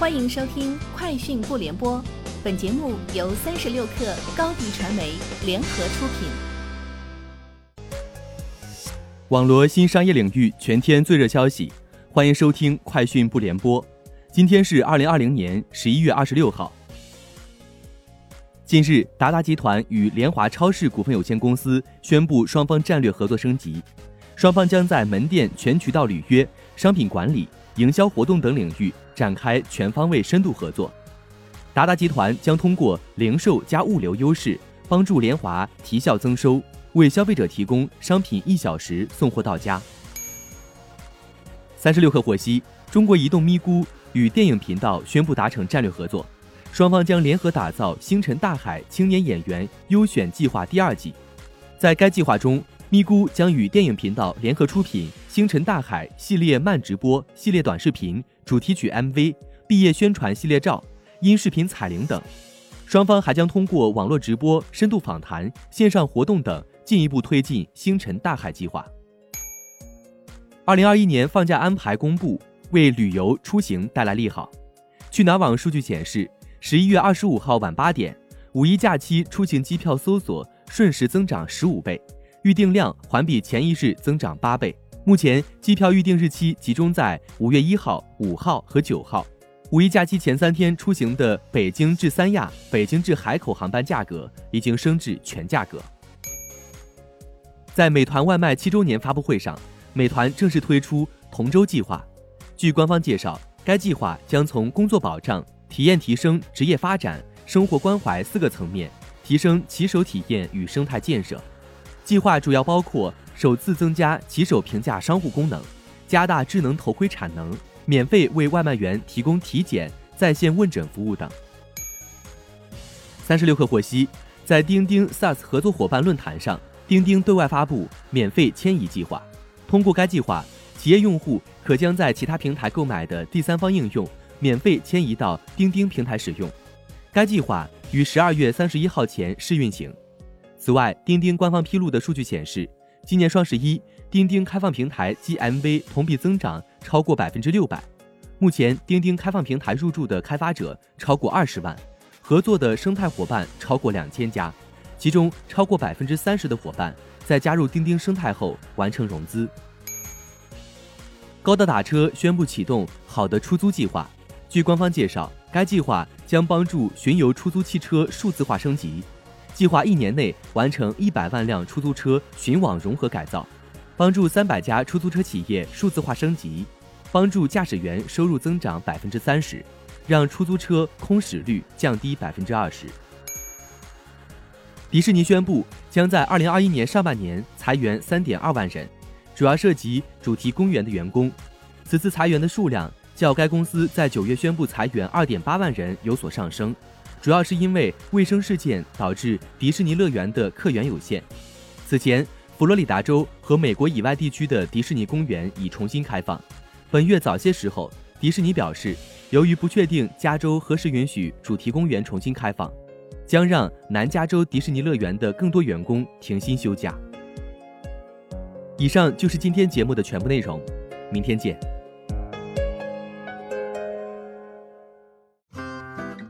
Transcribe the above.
欢迎收听《快讯不联播》，本节目由三十六克高低传媒联合出品。网罗新商业领域全天最热消息，欢迎收听《快讯不联播》。今天是二零二零年十一月二十六号。近日，达达集团与联华超市股份有限公司宣布双方战略合作升级，双方将在门店全渠道履约、商品管理。营销活动等领域展开全方位深度合作，达达集团将通过零售加物流优势，帮助联华提效增收，为消费者提供商品一小时送货到家。三十六氪获悉，中国移动咪咕与电影频道宣布达成战略合作，双方将联合打造《星辰大海》青年演员优选计划第二季，在该计划中。咪咕将与电影频道联合出品《星辰大海》系列慢直播、系列短视频、主题曲 MV、毕业宣传系列照、音视频彩铃等。双方还将通过网络直播、深度访谈、线上活动等，进一步推进《星辰大海》计划。二零二一年放假安排公布，为旅游出行带来利好。去哪儿网数据显示，十一月二十五号晚八点，五一假期出行机票搜索瞬时增长十五倍。预订量环比前一日增长八倍。目前机票预订日期集中在五月一号、五号和九号。五一假期前三天出行的北京至三亚、北京至海口航班价格已经升至全价格。在美团外卖七周年发布会上，美团正式推出同舟计划。据官方介绍，该计划将从工作保障、体验提升、职业发展、生活关怀四个层面提升骑手体验与生态建设。计划主要包括首次增加骑手评价商户功能，加大智能头盔产能，免费为外卖员提供体检、在线问诊服务等。三十六氪获悉，在钉钉 SaaS 合作伙伴论坛上，钉钉对外发布免费迁移计划。通过该计划，企业用户可将在其他平台购买的第三方应用免费迁移到钉钉平台使用。该计划于十二月三十一号前试运行。此外，钉钉官方披露的数据显示，今年双十一，钉钉开放平台 GMV 同比增长超过百分之六百。目前，钉钉开放平台入驻的开发者超过二十万，合作的生态伙伴超过两千家，其中超过百分之三十的伙伴在加入钉钉生态后完成融资。高德打车宣布启动“好的出租”计划。据官方介绍，该计划将帮助巡游出租汽车数字化升级。计划一年内完成一百万辆出租车巡网融合改造，帮助三百家出租车企业数字化升级，帮助驾驶员收入增长百分之三十，让出租车空驶率降低百分之二十。迪士尼宣布将在二零二一年上半年裁员三点二万人，主要涉及主题公园的员工。此次裁员的数量较该公司在九月宣布裁员二点八万人有所上升。主要是因为卫生事件导致迪士尼乐园的客源有限。此前，佛罗里达州和美国以外地区的迪士尼公园已重新开放。本月早些时候，迪士尼表示，由于不确定加州何时允许主题公园重新开放，将让南加州迪士尼乐园的更多员工停薪休假。以上就是今天节目的全部内容，明天见。